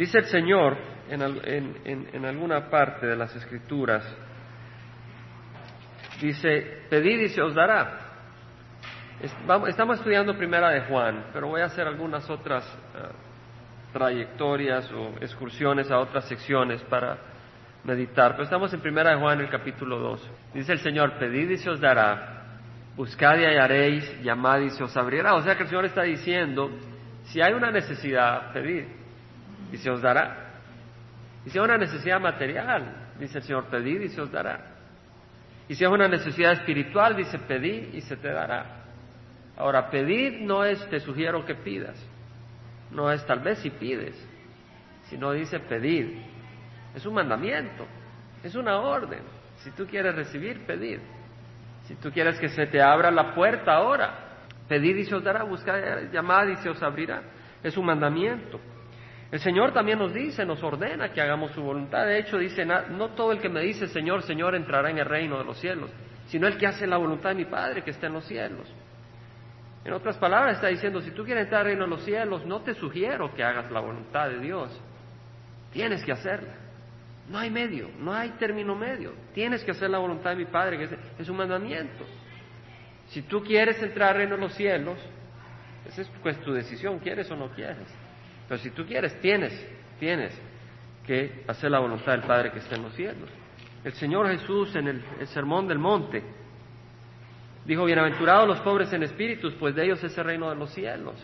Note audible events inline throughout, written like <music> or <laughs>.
Dice el Señor en, alguna parte de las Escrituras, dice, pedid y se os dará. Estamos estudiando primera de Juan, pero voy a hacer algunas otras ah, trayectorias o excursiones a otras secciones para meditar. Pero estamos en primera de Juan, el capítulo 2. Dice el Señor, pedid y se os dará, buscad y hallaréis, llamad y se os abrirá. O sea que el Señor está diciendo, si hay una necesidad, pedid y se os dará. Y si es una necesidad material, dice el Señor, pedid y se os dará. Y si es una necesidad espiritual, dice, pedid y se te dará. Ahora, pedir no es te sugiero que pidas, no es tal vez si pides, sino dice pedir. Es un mandamiento, es una orden. Si tú quieres recibir, pedir. Si tú quieres que se te abra la puerta ahora, pedid y se os dará, buscad, llamad y se os abrirá. Es un mandamiento. El Señor también nos dice, nos ordena que hagamos su voluntad. De hecho, dice, no todo el que me dice Señor, Señor entrará en el reino de los cielos, sino el que hace la voluntad de mi Padre que está en los cielos. En otras palabras, está diciendo, si tú quieres entrar al reino de los cielos, no te sugiero que hagas la voluntad de Dios. Tienes que hacerla. No hay medio, no hay término medio. Tienes que hacer la voluntad de mi Padre, que es, un mandamiento. Si tú quieres entrar al reino de los cielos, esa es pues, tu decisión, quieres o no quieres. Pero si tú quieres, tienes, tienes que hacer la voluntad del Padre que está en los cielos. El Señor Jesús en el, Sermón del Monte dijo, bienaventurados los pobres en espíritus, pues de ellos es el reino de los cielos.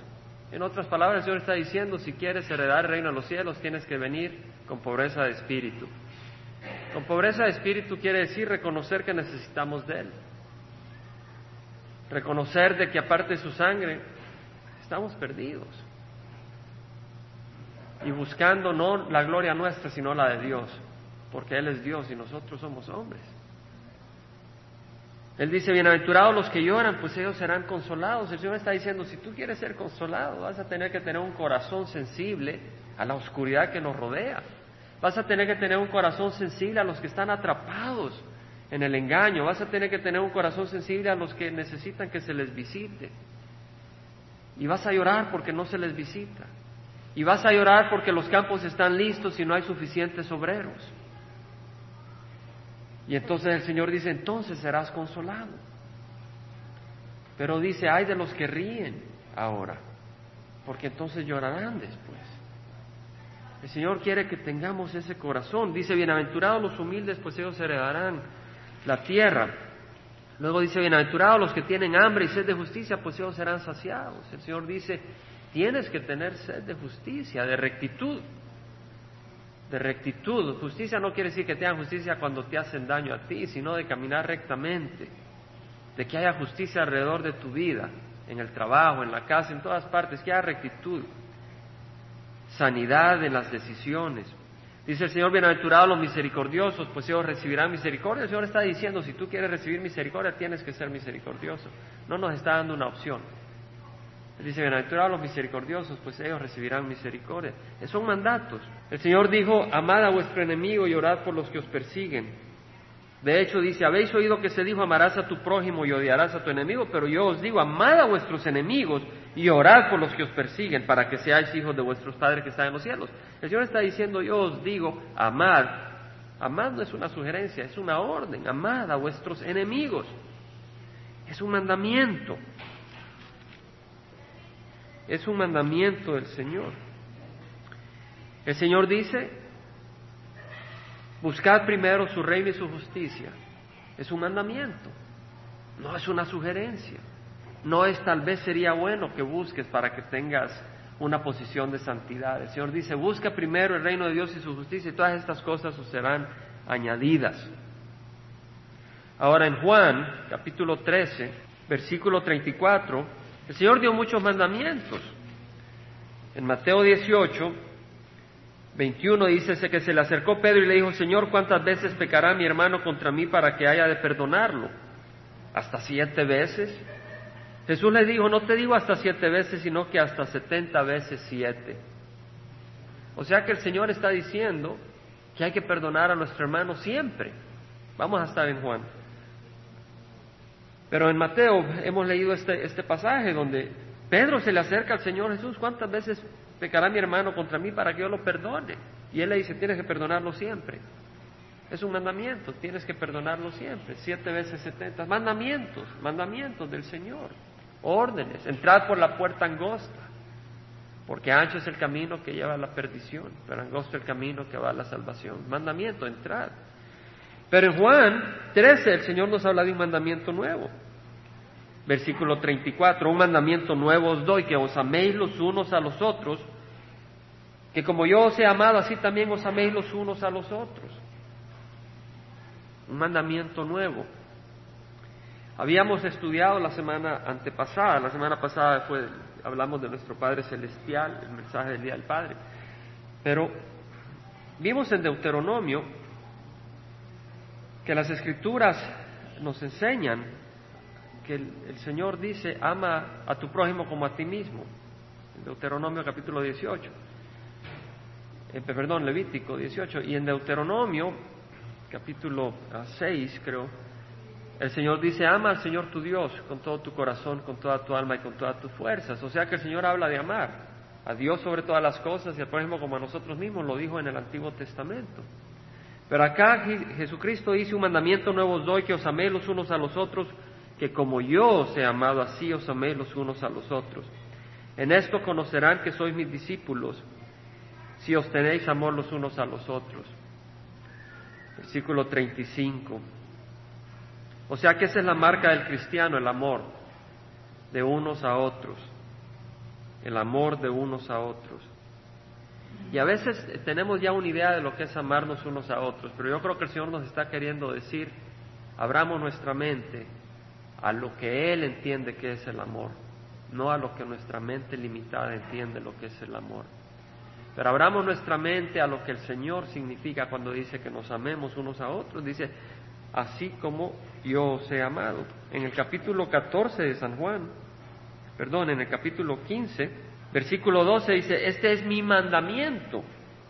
En otras palabras, el Señor está diciendo, si quieres heredar el reino de los cielos, tienes que venir con pobreza de espíritu. Con pobreza de espíritu quiere decir reconocer que necesitamos de Él. Reconocer de que aparte de su sangre, estamos perdidos y buscando no la gloria nuestra, sino la de Dios, porque Él es Dios y nosotros somos hombres. Él dice, bienaventurados los que lloran, pues ellos serán consolados. El Señor está diciendo, si tú quieres ser consolado, vas a tener que tener un corazón sensible a la oscuridad que nos rodea. Vas a tener que tener un corazón sensible a los que están atrapados en el engaño. Vas a tener que tener un corazón sensible a los que necesitan que se les visite. Y vas a llorar porque no se les visita. Y vas a llorar porque los campos están listos y no hay suficientes obreros. Y entonces el Señor dice, entonces serás consolado. Pero dice, hay de los que ríen ahora, porque entonces llorarán después. El Señor quiere que tengamos ese corazón. Dice, bienaventurados los humildes, pues ellos heredarán la tierra. Luego dice, bienaventurados los que tienen hambre y sed de justicia, pues ellos serán saciados. El Señor dice, Tienes que tener sed de justicia, de rectitud. De rectitud. Justicia no quiere decir que tengan justicia cuando te hacen daño a ti, sino de caminar rectamente. De que haya justicia alrededor de tu vida, en el trabajo, en la casa, en todas partes, que haya rectitud. Sanidad en las decisiones. Dice el Señor, bienaventurados los misericordiosos, pues ellos recibirán misericordia. El Señor está diciendo, si tú quieres recibir misericordia, tienes que ser misericordioso. No nos está dando una opción. Dice, bienaventurados los misericordiosos, pues ellos recibirán misericordia. Son mandatos. El Señor dijo, amad a vuestro enemigo y orad por los que os persiguen. De hecho, dice, habéis oído que se dijo, amarás a tu prójimo y odiarás a tu enemigo, pero yo os digo, amad a vuestros enemigos y orad por los que os persiguen, para que seáis hijos de vuestros padres que están en los cielos. El Señor está diciendo, yo os digo, amad. Amad no es una sugerencia, es una orden. Amad a vuestros enemigos. Es un mandamiento. Es un mandamiento del Señor. El Señor dice, buscad primero su reino y su justicia. Es un mandamiento, no es una sugerencia. No es tal vez sería bueno que busques para que tengas una posición de santidad. El Señor dice, busca primero el reino de Dios y su justicia y todas estas cosas os serán añadidas. Ahora en Juan, capítulo 13, versículo 34, el Señor dio muchos mandamientos. En Mateo 18, 21 dice que se le acercó Pedro y le dijo, Señor, ¿cuántas veces pecará mi hermano contra mí para que haya de perdonarlo? ¿Hasta siete veces? Jesús le dijo, no te digo hasta siete veces, sino que hasta setenta veces siete. O sea que el Señor está diciendo que hay que perdonar a nuestro hermano siempre. Vamos a estar en Juan. Pero en Mateo hemos leído este, este pasaje donde Pedro se le acerca al Señor Jesús. ¿Cuántas veces pecará mi hermano contra mí para que yo lo perdone. Y él le dice, tienes que perdonarlo siempre. Es un mandamiento, tienes que perdonarlo siempre, siete veces setenta. Mandamientos, mandamientos del Señor, órdenes. Entrad por la puerta angosta, porque ancho es el camino que lleva a la perdición, pero angosto el camino que va a la salvación. Mandamiento, entrad. Pero en Juan 13 el Señor nos habla de un mandamiento nuevo. Versículo 34, un mandamiento nuevo os doy, que os améis los unos a los otros, que como yo os he amado, así también os améis los unos a los otros un mandamiento nuevo. Habíamos estudiado la semana antepasada, la semana pasada fue, hablamos de nuestro Padre Celestial, el mensaje del Día del Padre, pero vimos en Deuteronomio que las escrituras nos enseñan que el, Señor dice, ama a tu prójimo como a ti mismo, Deuteronomio capítulo 18, eh, perdón, Levítico 18, y en Deuteronomio capítulo 6, creo, el Señor dice, ama al Señor tu Dios con todo tu corazón, con toda tu alma y con todas tus fuerzas. O sea que el Señor habla de amar a Dios sobre todas las cosas y al prójimo como a nosotros mismos, lo dijo en el Antiguo Testamento. Pero acá Jesucristo dice un mandamiento nuevo os doy, que os améis los unos a los otros, que como yo os he amado, así os améis los unos a los otros. En esto conocerán que sois mis discípulos, si os tenéis amor los unos a los otros versículo 35. O sea que esa es la marca del cristiano, el amor de unos a otros, el amor de unos a otros. Y a veces tenemos ya una idea de lo que es amarnos unos a otros, pero yo creo que el Señor nos está queriendo decir, abramos nuestra mente a lo que Él entiende que es el amor, no a lo que nuestra mente limitada entiende lo que es el amor. Pero abramos nuestra mente a lo que el Señor significa cuando dice que nos amemos unos a otros. Dice, así como yo os he amado. En el capítulo 14 de San Juan, perdón, en el capítulo 15, versículo 12 dice, este es mi mandamiento,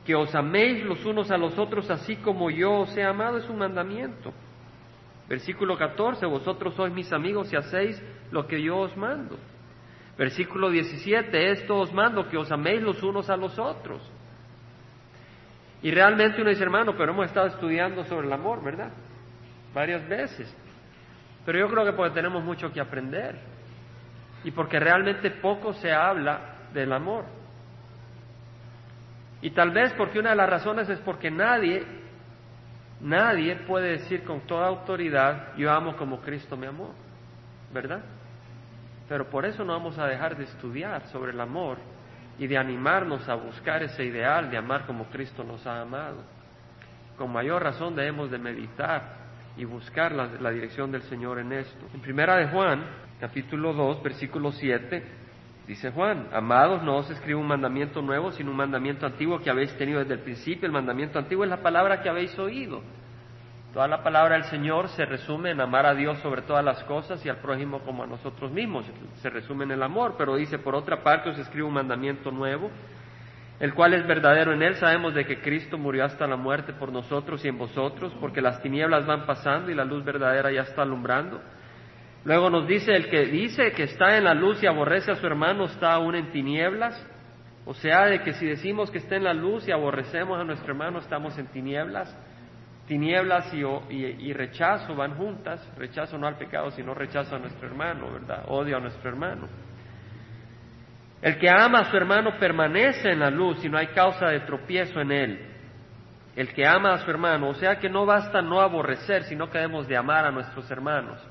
que os améis los unos a los otros así como yo os he amado, es un mandamiento. Versículo 14, vosotros sois mis amigos y hacéis lo que yo os mando. Versículo 17, esto os mando que os améis los unos a los otros. Y realmente uno dice, hermano, pero hemos estado estudiando sobre el amor, ¿verdad? Varias veces. Pero yo creo que porque tenemos mucho que aprender. Y porque realmente poco se habla del amor. Y tal vez porque una de las razones es porque nadie, nadie puede decir con toda autoridad, yo amo como Cristo me amó, ¿verdad? Pero por eso no vamos a dejar de estudiar sobre el amor y de animarnos a buscar ese ideal de amar como Cristo nos ha amado. Con mayor razón debemos de meditar y buscar la, dirección del Señor en esto. En primera de Juan, capítulo 2, versículo 7, dice Juan, amados, no os escribo un mandamiento nuevo, sino un mandamiento antiguo que habéis tenido desde el principio. El mandamiento antiguo es la palabra que habéis oído. Toda la palabra del Señor se resume en amar a Dios sobre todas las cosas y al prójimo como a nosotros mismos. Se resume en el amor, pero dice, por otra parte os escribe un mandamiento nuevo, el cual es verdadero. En él sabemos de que Cristo murió hasta la muerte por nosotros y en vosotros, porque las tinieblas van pasando y la luz verdadera ya está alumbrando. Luego nos dice, el que dice que está en la luz y aborrece a su hermano está aún en tinieblas. O sea, de que si decimos que está en la luz y aborrecemos a nuestro hermano, estamos en tinieblas. Tinieblas y, rechazo van juntas, rechazo no al pecado, sino rechazo a nuestro hermano, ¿verdad? Odio a nuestro hermano. El que ama a su hermano permanece en la luz y no hay causa de tropiezo en él. El que ama a su hermano, o sea que no basta no aborrecer, sino que debemos de amar a nuestros hermanos.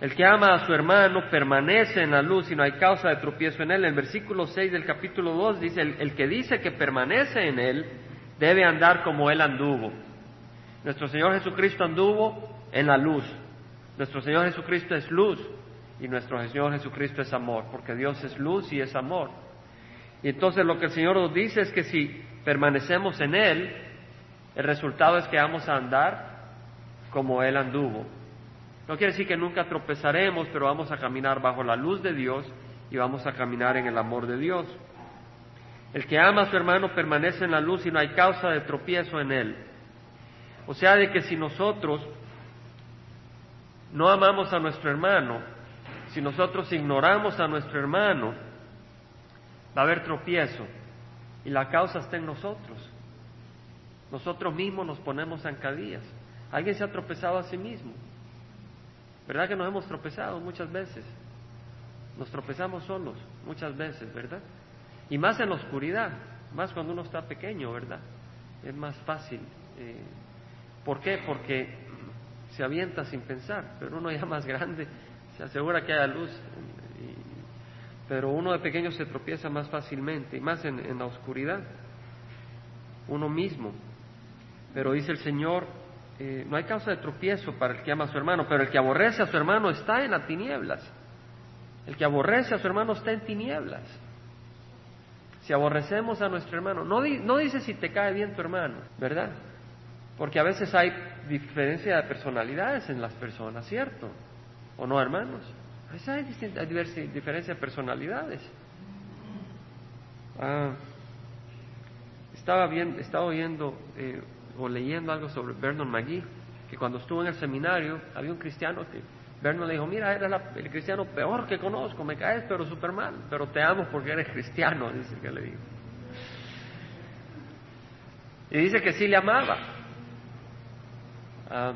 El que ama a su hermano permanece en la luz y no hay causa de tropiezo en él. El versículo 6 del capítulo 2 dice, el que dice que permanece en él debe andar como él anduvo. Nuestro Señor Jesucristo anduvo en la luz. Nuestro Señor Jesucristo es luz y nuestro Señor Jesucristo es amor, porque Dios es luz y es amor. Y entonces lo que el Señor nos dice es que si permanecemos en Él, el resultado es que vamos a andar como Él anduvo. No quiere decir que nunca tropezaremos, pero vamos a caminar bajo la luz de Dios y vamos a caminar en el amor de Dios. El que ama a su hermano permanece en la luz y no hay causa de tropiezo en él. O sea, de que si nosotros no amamos a nuestro hermano, si nosotros ignoramos a nuestro hermano, va a haber tropiezo y la causa está en nosotros. Nosotros mismos nos ponemos zancadillas. Alguien se ha tropezado a sí mismo. ¿Verdad que nos hemos tropezado muchas veces? Nos tropezamos solos muchas veces, ¿verdad? Y más en la oscuridad, más cuando uno está pequeño, ¿verdad? Es más fácil. Eh, ¿Por qué? Porque se avienta sin pensar, pero uno ya más grande se asegura que haya luz. pero uno de pequeño se tropieza más fácilmente, y más en la oscuridad. Uno mismo. Pero dice el Señor, eh, no hay causa de tropiezo para el que ama a su hermano, pero el que aborrece a su hermano está en las tinieblas. El que aborrece a su hermano está en tinieblas. Si aborrecemos a nuestro hermano, no, no dice si te cae bien tu hermano, ¿verdad? Porque a veces hay diferencia de personalidades en las personas, ¿cierto? ¿O no, hermanos? A veces hay, diferencia de personalidades. Ah, estaba, bien, estaba oyendo eh, o leyendo algo sobre Vernon McGee, que cuando estuvo en el seminario había un cristiano que Vernon le dijo, mira, eres el cristiano peor que conozco, me caes pero súper mal, pero te amo porque eres cristiano, <laughs> dice que le dijo. Y dice que sí le amaba. Ah,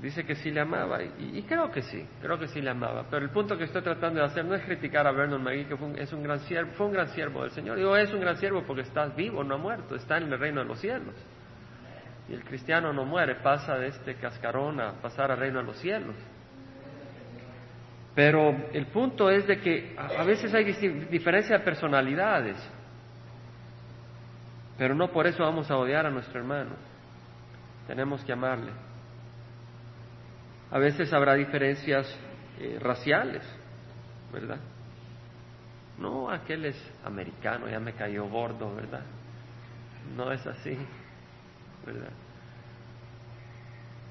dice que sí le amaba y, creo que sí, creo que sí le amaba. Pero el punto que estoy tratando de hacer no es criticar a Vernon McGee, que fue un, es un gran siervo, fue un gran siervo del Señor. Digo, es un gran siervo porque está vivo, no ha muerto, está en el reino de los cielos. Y el cristiano no muere, pasa de este cascarón a pasar al reino de los cielos. Pero el punto es de que a veces hay diferencia de personalidades, pero no por eso vamos a odiar a nuestro hermano. Tenemos que amarle. A veces habrá diferencias eh, raciales, ¿verdad? No, aquel es americano, ya me cayó gordo, ¿verdad? No es así. ¿Verdad?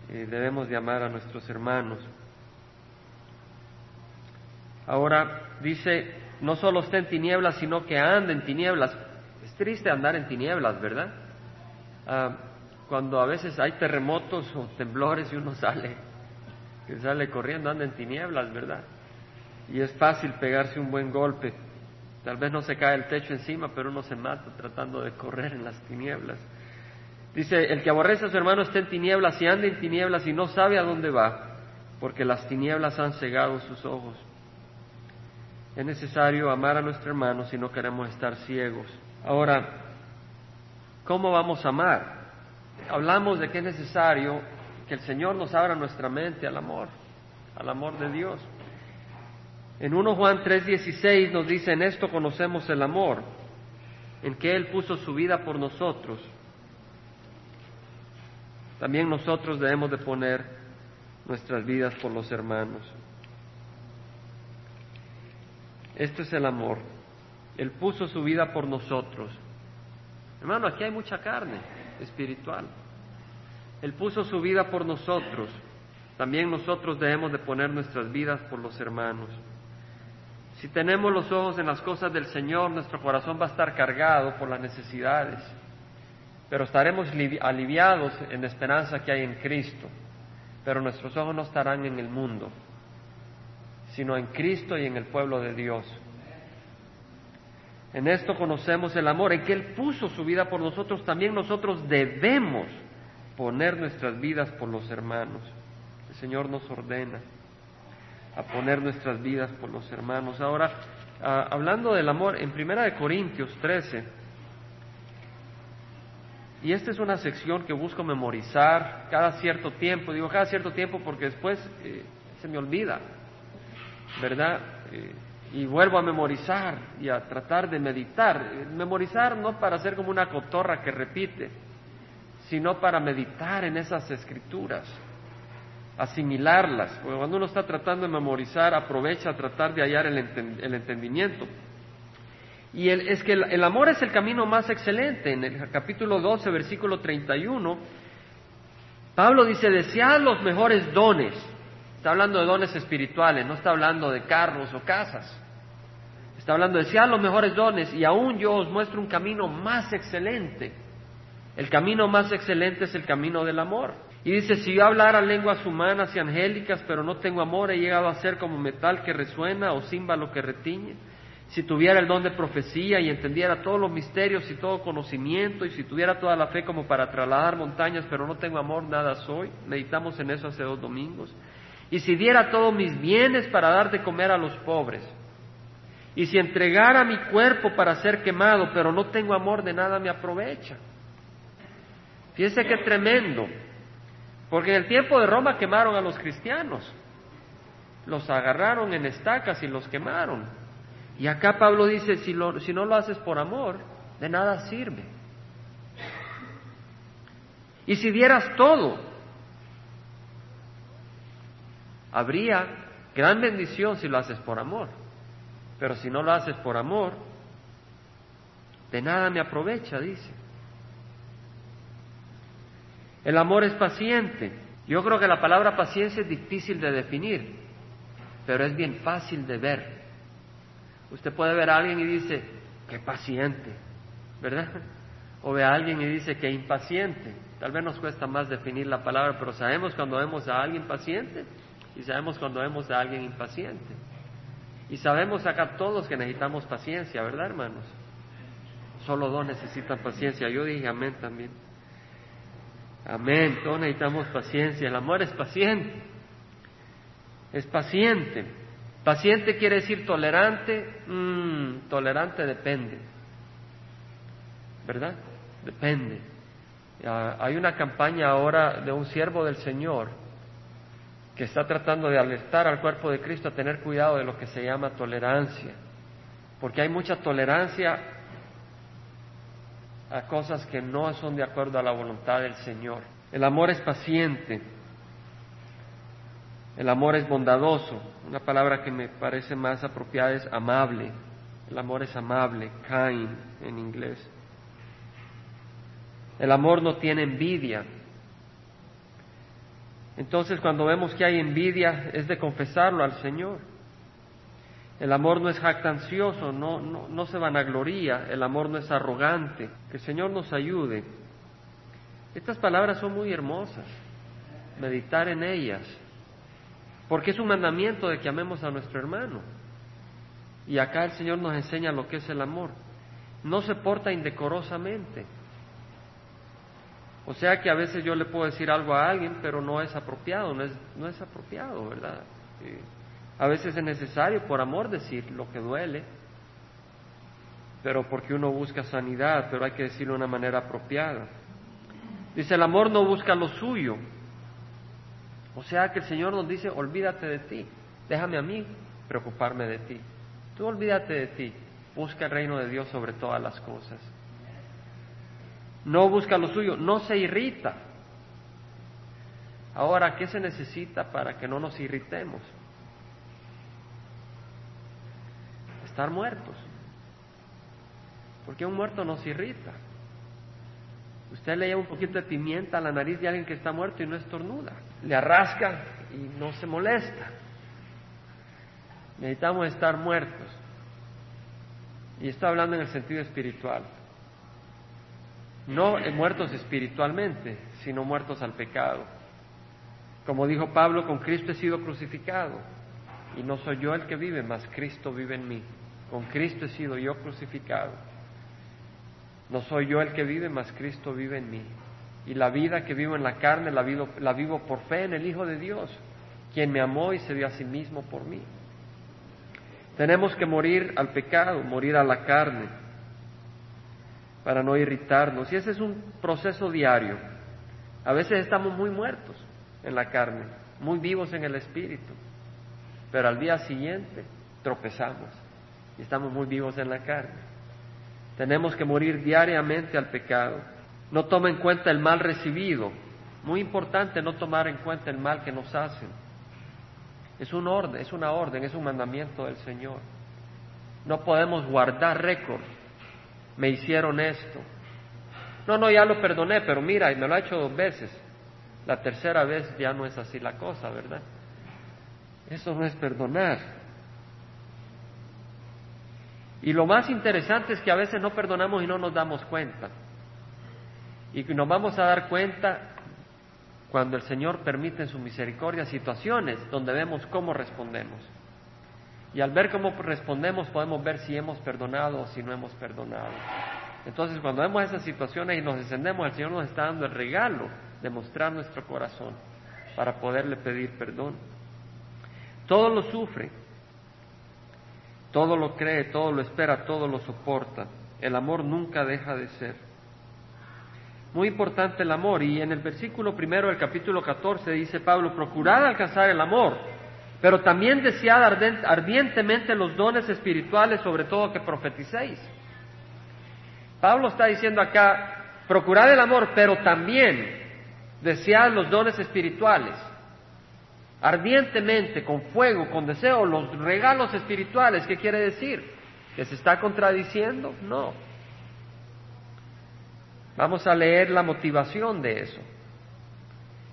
debemos de amar a nuestros hermanos. Ahora dice, no solo está en tinieblas, sino que anda en tinieblas. Es triste andar en tinieblas, ¿verdad? Ah, cuando a veces hay terremotos o temblores y uno <laughs> sale, que sale corriendo, anda en tinieblas, ¿verdad? Y es fácil pegarse un buen golpe. Tal vez no se cae el techo encima, pero uno se mata tratando de correr en las tinieblas. Dice, el que aborrece a su hermano está en tinieblas y anda en tinieblas y no sabe a dónde va, porque las tinieblas han cegado sus ojos. Es necesario amar a nuestro hermano si no queremos estar ciegos. Ahora, ¿cómo vamos a amar? Hablamos de que es necesario que el Señor nos abra nuestra mente al amor, al amor de Dios. En 1 Juan 3:16 nos dice, en esto conocemos el amor, en que Él puso su vida por nosotros también nosotros debemos de poner nuestras vidas por los hermanos. Esto es el amor. Él puso su vida por nosotros. Hermano, aquí hay mucha carne espiritual. Él puso su vida por nosotros. También nosotros debemos de poner nuestras vidas por los hermanos. Si tenemos los ojos en las cosas del Señor, nuestro corazón va a estar cargado por las necesidades pero estaremos aliviados en la esperanza que hay en Cristo. Pero nuestros ojos no estarán en el mundo, sino en Cristo y en el pueblo de Dios. En esto conocemos el amor, en que Él puso su vida por nosotros, también nosotros debemos poner nuestras vidas por los hermanos. El Señor nos ordena a poner nuestras vidas por los hermanos. Ahora, ah, hablando del amor, en Primera de Corintios 13, y esta es una sección que busco memorizar cada cierto tiempo. Digo cada cierto tiempo porque después eh, se me olvida, ¿verdad? Eh, y vuelvo a memorizar y a tratar de meditar. Memorizar no para ser como una cotorra que repite, sino para meditar en esas escrituras, asimilarlas. Porque cuando uno está tratando de memorizar, aprovecha a tratar de hallar el entendimiento. Y es que el, amor es el camino más excelente. En el capítulo 12, versículo 31, Pablo dice, desead los mejores dones. Está hablando de dones espirituales, no está hablando de carros o casas. Está hablando de desead los mejores dones y aún yo os muestro un camino más excelente. El camino más excelente es el camino del amor. Y dice, si yo hablara lenguas humanas y angélicas, pero no tengo amor, he llegado a ser como metal que resuena o címbalo que retiñe. Si tuviera el don de profecía y entendiera todos los misterios y todo conocimiento, y si tuviera toda la fe como para trasladar montañas, pero no tengo amor, nada soy. Meditamos en eso hace dos domingos. Y si diera todos mis bienes para dar de comer a los pobres, y si entregara mi cuerpo para ser quemado, pero no tengo amor, de nada me aprovecha. Fíjese qué tremendo, porque en el tiempo de Roma quemaron a los cristianos, los agarraron en estacas y los quemaron. Y acá Pablo dice, si, si no lo haces por amor, de nada sirve. Y si dieras todo, habría gran bendición si lo haces por amor. Pero si no lo haces por amor, de nada me aprovecha, dice. El amor es paciente. Yo creo que la palabra paciencia es difícil de definir, pero es bien fácil de ver. Usted puede ver a alguien y dice, qué paciente, ¿verdad? O ve a alguien y dice, qué impaciente. Tal vez nos cuesta más definir la palabra, pero sabemos cuando vemos a alguien paciente y sabemos cuando vemos a alguien impaciente. Y sabemos acá todos que necesitamos paciencia, ¿verdad, hermanos? Solo dos necesitan paciencia. Yo dije amén también. Amén, todos necesitamos paciencia. El amor es paciente. Es paciente. Paciente quiere decir tolerante, mm, tolerante depende, ¿verdad? Depende. hay una campaña ahora de un siervo del Señor que está tratando de alertar al cuerpo de Cristo a tener cuidado de lo que se llama tolerancia, porque hay mucha tolerancia a cosas que no son de acuerdo a la voluntad del Señor. El amor es paciente, el amor es bondadoso. Una palabra que me parece más apropiada es amable. El amor es amable, kind en inglés. El amor no tiene envidia. Entonces cuando vemos que hay envidia es de confesarlo al Señor. El amor no es jactancioso, no, no, no se vanagloría, el amor no es arrogante. Que el Señor nos ayude. Estas palabras son muy hermosas, meditar en ellas porque es un mandamiento de que amemos a nuestro hermano. Y acá el Señor nos enseña lo que es el amor. No se porta indecorosamente. O sea que a veces yo le puedo decir algo a alguien, pero no es apropiado, no es, no es apropiado, ¿verdad? a veces es necesario por amor decir lo que duele, pero porque uno busca sanidad, pero hay que decirlo de una manera apropiada. Dice, el amor no busca lo suyo, o sea que el Señor nos dice, olvídate de ti, déjame a mí preocuparme de ti. Tú olvídate de ti, busca el reino de Dios sobre todas las cosas. No busca lo suyo, no se irrita. Ahora, ¿qué se necesita para que no nos irritemos? Estar muertos. Porque un muerto nos irrita. Usted le lleva un poquito de pimienta a la nariz de alguien que está muerto y no estornuda. Le arrasca y no se molesta. Necesitamos estar muertos. Y está hablando en el sentido espiritual. No muertos espiritualmente, sino muertos al pecado. Como dijo Pablo, con Cristo he sido crucificado. Y no soy yo el que vive, mas Cristo vive en mí. Con Cristo he sido yo crucificado. No soy yo el que vive, mas Cristo vive en mí. Y la vida que vivo en la carne la vivo, la vivo por fe en el Hijo de Dios, quien me amó y se dio a sí mismo por mí. Tenemos que morir al pecado, morir a la carne, para no irritarnos. Y ese es un proceso diario. A veces estamos muy muertos en la carne, muy vivos en el espíritu, pero al día siguiente tropezamos y estamos muy vivos en la carne. Tenemos que morir diariamente al pecado. No toma en cuenta el mal recibido. Muy importante no tomar en cuenta el mal que nos hacen. Es un orden, es una orden, es un mandamiento del Señor. No podemos guardar récord. Me hicieron esto. No, no, ya lo perdoné, pero mira, y me lo ha hecho dos veces. La tercera vez ya no es así la cosa, ¿verdad? Eso no es perdonar. Y lo más interesante es que a veces no perdonamos y no nos damos cuenta. Y nos vamos a dar cuenta cuando el Señor permite en su misericordia situaciones donde vemos cómo respondemos. Y al ver cómo respondemos podemos ver si hemos perdonado o si no hemos perdonado. Entonces cuando vemos esas situaciones y nos descendemos, el Señor nos está dando el regalo de mostrar nuestro corazón para poderle pedir perdón. Todo lo sufre, todo lo cree, todo lo espera, todo lo soporta. El amor nunca deja de ser. Muy importante el amor. Y en el versículo primero del capítulo 14 dice Pablo, procurad alcanzar el amor, pero también desead ardientemente los dones espirituales, sobre todo que profeticéis. Pablo está diciendo acá, procurad el amor, pero también desead los dones espirituales. Ardientemente, con fuego, con deseo, los regalos espirituales, ¿qué quiere decir? ¿Que se está contradiciendo? No. Vamos a leer la motivación de eso.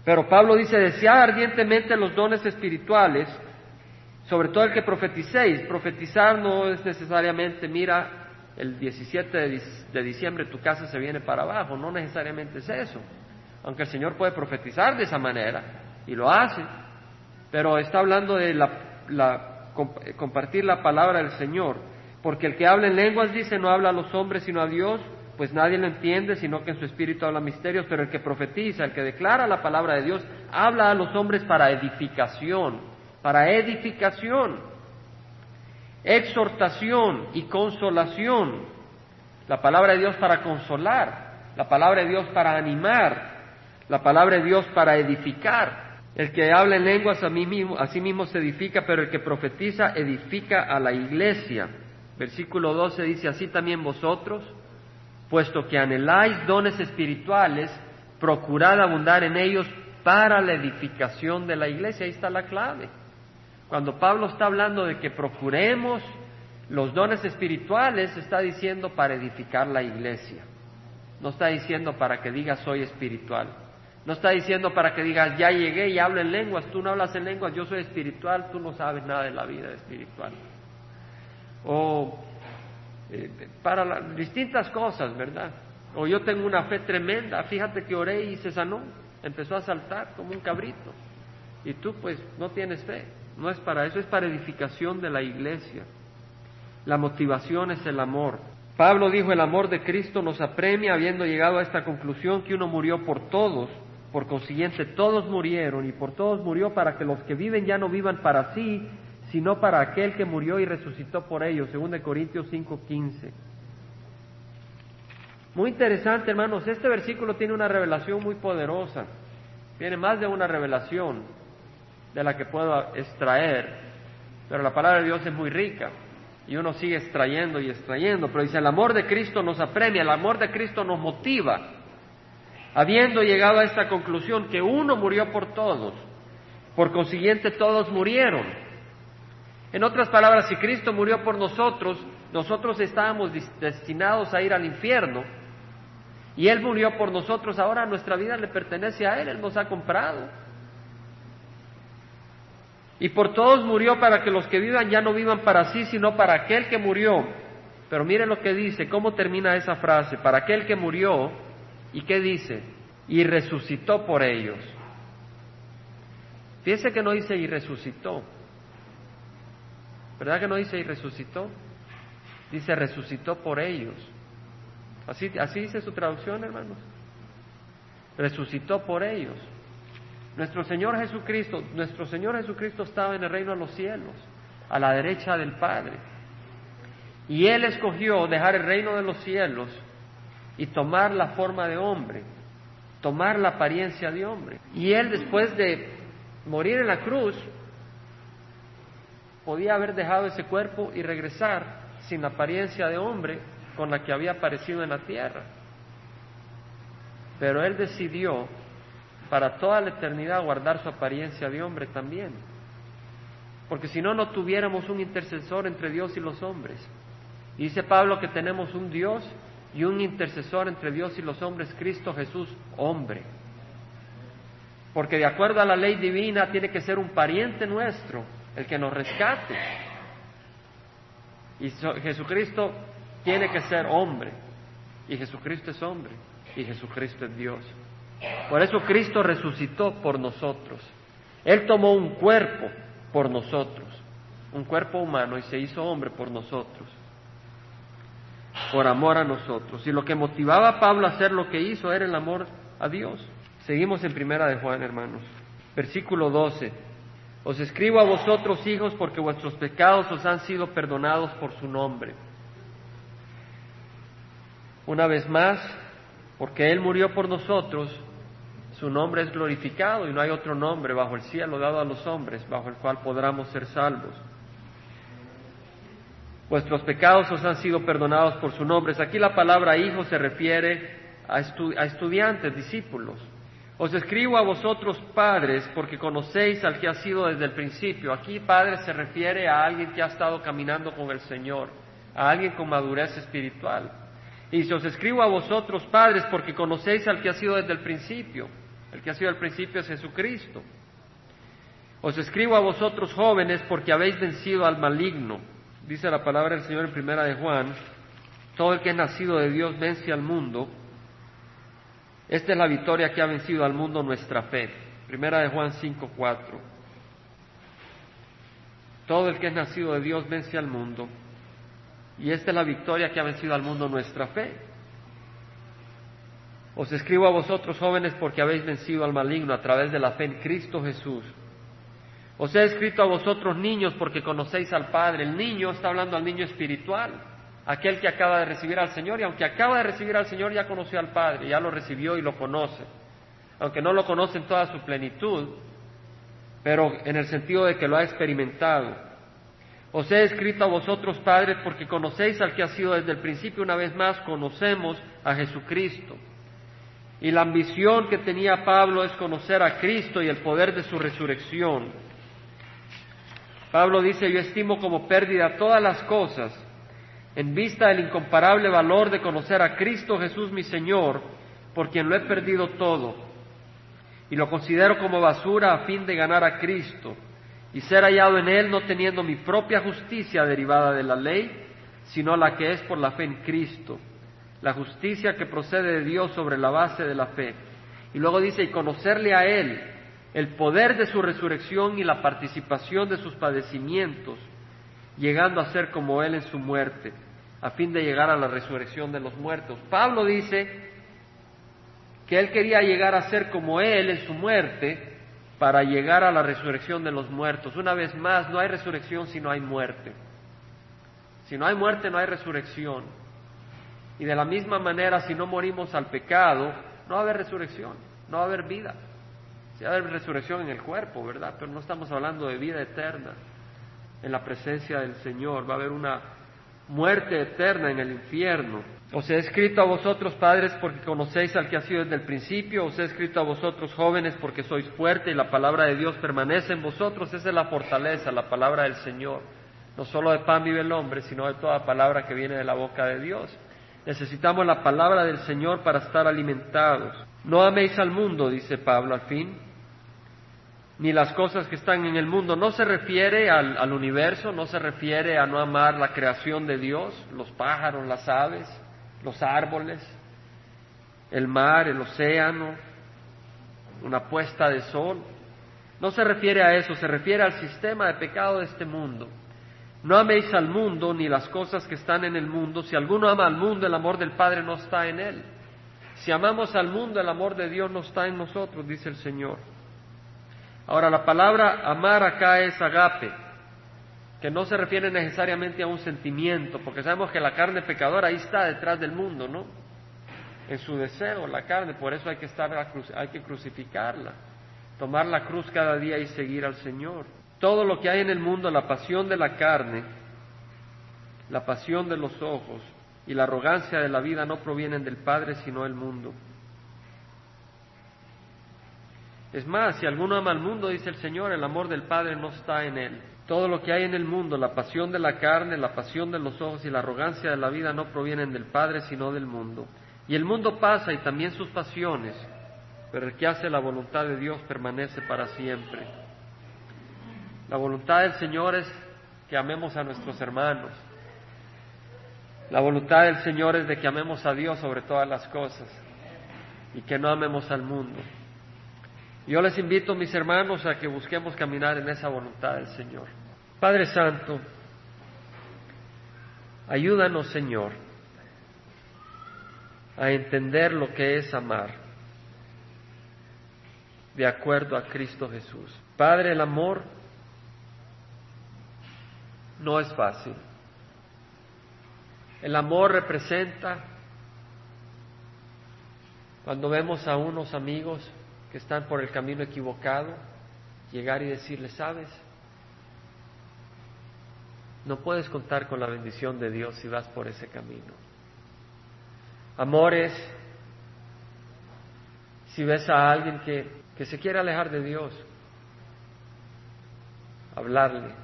Pero Pablo dice, desead ardientemente los dones espirituales, sobre todo el que profeticéis. Profetizar no es necesariamente, mira, el 17 de diciembre tu casa se viene para abajo, no necesariamente es eso. Aunque el Señor puede profetizar de esa manera, y lo hace, pero está hablando de compartir la palabra del Señor, porque el que habla en lenguas dice no habla a los hombres sino a Dios, pues nadie lo entiende, sino que en su espíritu habla misterios, pero el que profetiza, el que declara la palabra de Dios, habla a los hombres para edificación, para edificación, exhortación y consolación. La palabra de Dios para consolar, la palabra de Dios para animar, la palabra de Dios para edificar. El que habla en lenguas a, sí mismo se edifica, pero el que profetiza edifica a la iglesia. Versículo 12 dice, así también vosotros, puesto que anheláis dones espirituales, procurad abundar en ellos para la edificación de la iglesia. Ahí está la clave. Cuando Pablo está hablando de que procuremos los dones espirituales, está diciendo para edificar la iglesia. No está diciendo para que digas soy espiritual. No está diciendo para que digas ya llegué y hablo en lenguas. Tú no hablas en lenguas, yo soy espiritual, tú no sabes nada de la vida espiritual. O eh, para distintas cosas, ¿verdad? O yo tengo una fe tremenda, fíjate que oré y se sanó, empezó a saltar como un cabrito. Y tú pues no tienes fe, no es para eso, es para edificación de la iglesia. La motivación es el amor. Pablo dijo, el amor de Cristo nos apremia habiendo llegado a esta conclusión que uno murió por todos, por consiguiente todos murieron y por todos murió para que los que viven ya no vivan para sí, sino para aquel que murió y resucitó por ellos, según de Corintios 5:15. Muy interesante, hermanos, este versículo tiene una revelación muy poderosa, tiene más de una revelación de la que puedo extraer, pero la palabra de Dios es muy rica y uno sigue extrayendo y extrayendo, pero dice, el amor de Cristo nos apremia, el amor de Cristo nos motiva, habiendo llegado a esta conclusión que uno murió por todos, por consiguiente todos murieron. En otras palabras, si Cristo murió por nosotros, nosotros estábamos destinados a ir al infierno y Él murió por nosotros, ahora nuestra vida le pertenece a Él, Él nos ha comprado. Y por todos murió para que los que vivan ya no vivan para sí, sino para aquel que murió. Pero mire lo que dice, cómo termina esa frase, para aquel que murió, ¿y qué dice? Y resucitó por ellos. Fíjese que no dice y resucitó, ¿Verdad que no dice y resucitó? Dice resucitó por ellos. Así, así dice su traducción, hermanos. Resucitó por ellos. Nuestro Señor Jesucristo, nuestro Señor Jesucristo estaba en el reino de los cielos, a la derecha del Padre. Y Él escogió dejar el reino de los cielos y tomar la forma de hombre, tomar la apariencia de hombre. Y Él después de morir en la cruz, podía haber dejado ese cuerpo y regresar sin la apariencia de hombre con la que había aparecido en la tierra. Pero él decidió para toda la eternidad guardar su apariencia de hombre también. Porque si no, no tuviéramos un intercesor entre Dios y los hombres. dice Pablo que tenemos un Dios y un intercesor entre Dios y los hombres, Cristo Jesús, hombre. Porque de acuerdo a la ley divina tiene que ser un pariente nuestro, el que nos rescate. Y Jesucristo tiene que ser hombre. Y Jesucristo es hombre. Y Jesucristo es Dios. Por eso Cristo resucitó por nosotros. Él tomó un cuerpo por nosotros. un cuerpo humano y se hizo hombre por nosotros, por amor a nosotros. Y lo que motivaba a Pablo a hacer lo que hizo era el amor a Dios. Seguimos en primera de Juan, hermanos. Versículo 12. Os escribo a vosotros, hijos, porque vuestros pecados os han sido perdonados por su nombre. Una vez más, porque Él murió por nosotros, su nombre es glorificado y no hay otro nombre bajo el cielo dado a los hombres bajo el cual podamos ser salvos. Vuestros pecados os han sido perdonados por su nombre. Aquí la palabra hijo se refiere a, estudiantes, discípulos. Os escribo a vosotros padres porque conocéis al que ha sido desde el principio. Aquí padre se refiere a alguien que ha estado caminando con el Señor, a alguien con madurez espiritual. Y si os escribo a vosotros padres porque conocéis al que ha sido desde el principio. El que ha sido al principio es Jesucristo. Os escribo a vosotros jóvenes porque habéis vencido al maligno. Dice la palabra del Señor en primera de Juan, todo el que es nacido de Dios vence al mundo. Esta es la victoria que ha vencido al mundo nuestra fe. Primera de Juan 5:4. Todo el que es nacido de Dios vence al mundo. Y esta es la victoria que ha vencido al mundo nuestra fe. Os escribo a vosotros jóvenes porque habéis vencido al maligno a través de la fe en Cristo Jesús. Os he escrito a vosotros niños porque conocéis al Padre. El niño está hablando al niño espiritual, aquel que acaba de recibir al Señor y aunque acaba de recibir al Señor ya conoció al Padre, ya lo recibió y lo conoce. Aunque no lo conoce en toda su plenitud, pero en el sentido de que lo ha experimentado. Os he escrito a vosotros padres porque conocéis al que ha sido desde el principio, una vez más conocemos a Jesucristo. Y la ambición que tenía Pablo es conocer a Cristo y el poder de su resurrección. Pablo dice, yo estimo como pérdida todas las cosas en vista del incomparable valor de conocer a Cristo Jesús mi Señor, por quien lo he perdido todo, y lo considero como basura a fin de ganar a Cristo y ser hallado en Él no teniendo mi propia justicia derivada de la ley, sino la que es por la fe en Cristo la justicia que procede de Dios sobre la base de la fe. Y luego dice, y conocerle a Él, el poder de su resurrección y la participación de sus padecimientos, llegando a ser como Él en su muerte, a fin de llegar a la resurrección de los muertos. Pablo dice que Él quería llegar a ser como Él en su muerte para llegar a la resurrección de los muertos. Una vez más, no hay resurrección si no hay muerte. Si no hay muerte, no hay resurrección. Y de la misma manera, si no morimos al pecado, no va a haber resurrección, no va a haber vida. Sí va a haber resurrección en el cuerpo, ¿verdad? Pero no estamos hablando de vida eterna en la presencia del Señor. Va a haber una muerte eterna en el infierno. Os he escrito a vosotros padres porque conocéis al que ha sido desde el principio, os he escrito a vosotros jóvenes porque sois fuertes y la palabra de Dios permanece en vosotros, esa es la fortaleza, la palabra del Señor. No solo de pan vive el hombre, sino de toda palabra que viene de la boca de Dios. Necesitamos la palabra del Señor para estar alimentados. No améis al mundo, dice Pablo al fin, ni las cosas que están en el mundo. No se refiere al, universo, no se refiere a no amar la creación de Dios, los pájaros, las aves, los árboles, el mar, el océano, una puesta de sol. No se refiere a eso, se refiere al sistema de pecado de este mundo. No améis al mundo ni las cosas que están en el mundo. Si alguno ama al mundo, el amor del Padre no está en él. Si amamos al mundo, el amor de Dios no está en nosotros, dice el Señor. Ahora, la palabra amar acá es agape, que no se refiere necesariamente a un sentimiento, porque sabemos que la carne pecadora ahí está detrás del mundo, ¿no? En su deseo, la carne, por eso hay que, estar, hay que crucificarla, tomar la cruz cada día y seguir al Señor. Todo lo que hay en el mundo, la pasión de la carne, la pasión de los ojos y la arrogancia de la vida no provienen del Padre, sino del mundo. Es más, si alguno ama al mundo, dice el Señor, el amor del Padre no está en él. Todo lo que hay en el mundo, la pasión de la carne, la pasión de los ojos y la arrogancia de la vida no provienen del Padre, sino del mundo. Y el mundo pasa y también sus pasiones, pero el que hace la voluntad de Dios permanece para siempre. La voluntad del Señor es que amemos a nuestros hermanos. La voluntad del Señor es de que amemos a Dios sobre todas las cosas y que no amemos al mundo. Yo les invito, mis hermanos, a que busquemos caminar en esa voluntad del Señor. Padre Santo, ayúdanos, Señor, a entender lo que es amar de acuerdo a Cristo Jesús. Padre, el amor no es fácil. El amor representa cuando vemos a unos amigos que están por el camino equivocado, llegar y decirles, sabes, no puedes contar con la bendición de Dios si vas por ese camino. Amores, si ves a alguien que, que se quiere alejar de Dios, hablarle,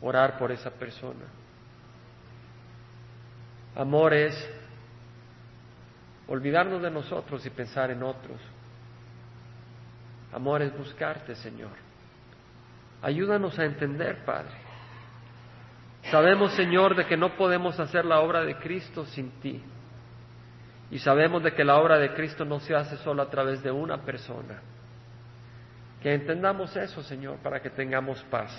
orar por esa persona. Amor es olvidarnos de nosotros y pensar en otros. Amor es buscarte, Señor. Ayúdanos a entender, Padre. Sabemos, Señor, de que no podemos hacer la obra de Cristo sin ti. Y sabemos de que la obra de Cristo no se hace solo a través de una persona. Que entendamos eso, Señor, para que tengamos paz.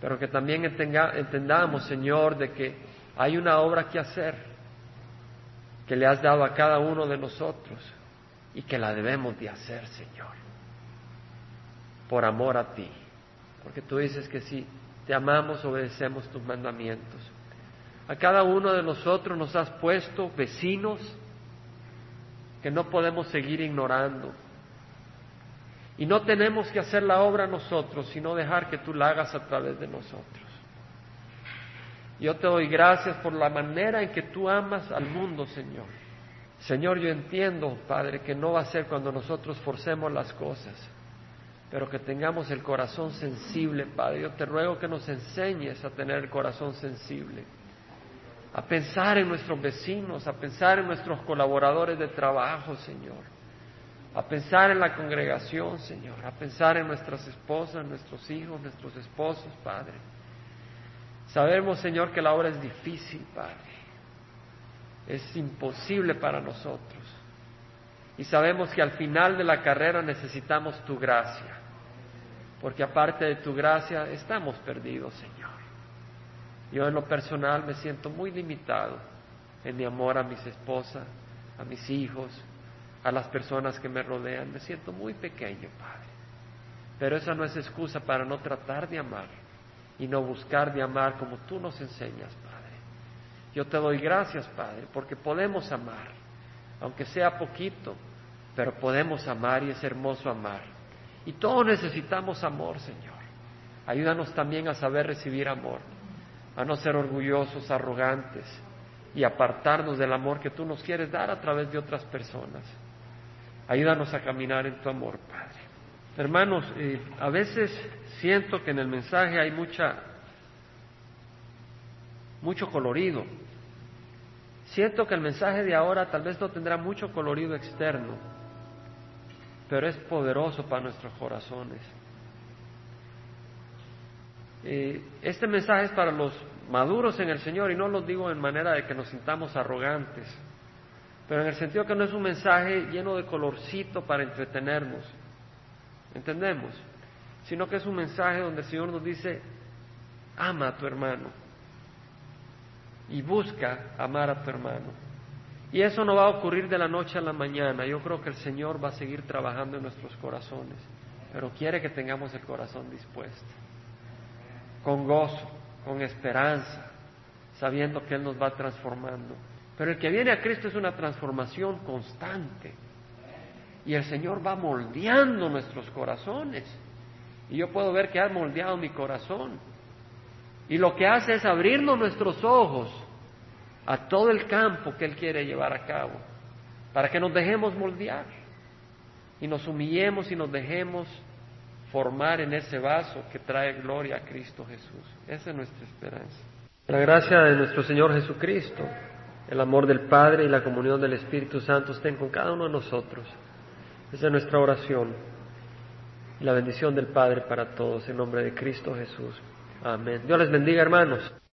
Pero que también entendamos, Señor, de que hay una obra que hacer, que le has dado a cada uno de nosotros y que la debemos de hacer, Señor, por amor a ti. Porque tú dices que si te amamos, obedecemos tus mandamientos. A cada uno de nosotros nos has puesto vecinos que no podemos seguir ignorando y no tenemos que hacer la obra nosotros, sino dejar que tú la hagas a través de nosotros. Yo te doy gracias por la manera en que tú amas al mundo, Señor. Señor, yo entiendo, Padre, que no va a ser cuando nosotros forcemos las cosas, pero que tengamos el corazón sensible, Padre. Yo te ruego que nos enseñes a tener el corazón sensible, a pensar en nuestros vecinos, a pensar en nuestros colaboradores de trabajo, Señor a pensar en la congregación, Señor, a pensar en nuestras esposas, nuestros hijos, nuestros esposos, Padre. Sabemos, Señor, que la obra es difícil, Padre. Es imposible para nosotros. Y sabemos que al final de la carrera necesitamos tu gracia, porque aparte de tu gracia estamos perdidos, Señor. Yo en lo personal me siento muy limitado en mi amor a mis esposas, a mis hijos, a las personas que me rodean. Me siento muy pequeño, Padre. Pero esa no es excusa para no tratar de amar y no buscar de amar como tú nos enseñas, Padre. Yo te doy gracias, Padre, porque podemos amar, aunque sea poquito, pero podemos amar y es hermoso amar. Y todos necesitamos amor, Señor. Ayúdanos también a saber recibir amor, a no ser orgullosos, arrogantes y apartarnos del amor que tú nos quieres dar a través de otras personas. Ayúdanos a caminar en tu amor, Padre. Hermanos, eh, a veces siento que en el mensaje hay mucha, mucho colorido. Siento que el mensaje de ahora tal vez no tendrá mucho colorido externo, pero es poderoso para nuestros corazones. Este mensaje es para los maduros en el Señor y no lo digo en manera de que nos sintamos arrogantes pero en el sentido que no es un mensaje lleno de colorcito para entretenernos, ¿entendemos? Sino que es un mensaje donde el Señor nos dice, ama a tu hermano y busca amar a tu hermano. Y eso no va a ocurrir de la noche a la mañana, yo creo que el Señor va a seguir trabajando en nuestros corazones, pero quiere que tengamos el corazón dispuesto, con gozo, con esperanza, sabiendo que Él nos va transformando. Pero el que viene a Cristo es una transformación constante. Y el Señor va moldeando nuestros corazones. Y yo puedo ver que ha moldeado mi corazón. Y lo que hace es abrirnos nuestros ojos a todo el campo que Él quiere llevar a cabo. Para que nos dejemos moldear. Y nos humillemos y nos dejemos formar en ese vaso que trae gloria a Cristo Jesús. Esa es nuestra esperanza. La gracia de nuestro Señor Jesucristo el amor del Padre y la comunión del Espíritu Santo estén con cada uno de nosotros. Esa es nuestra oración. Y la bendición del Padre para todos en nombre de Cristo Jesús. Amén. Dios les bendiga, hermanos.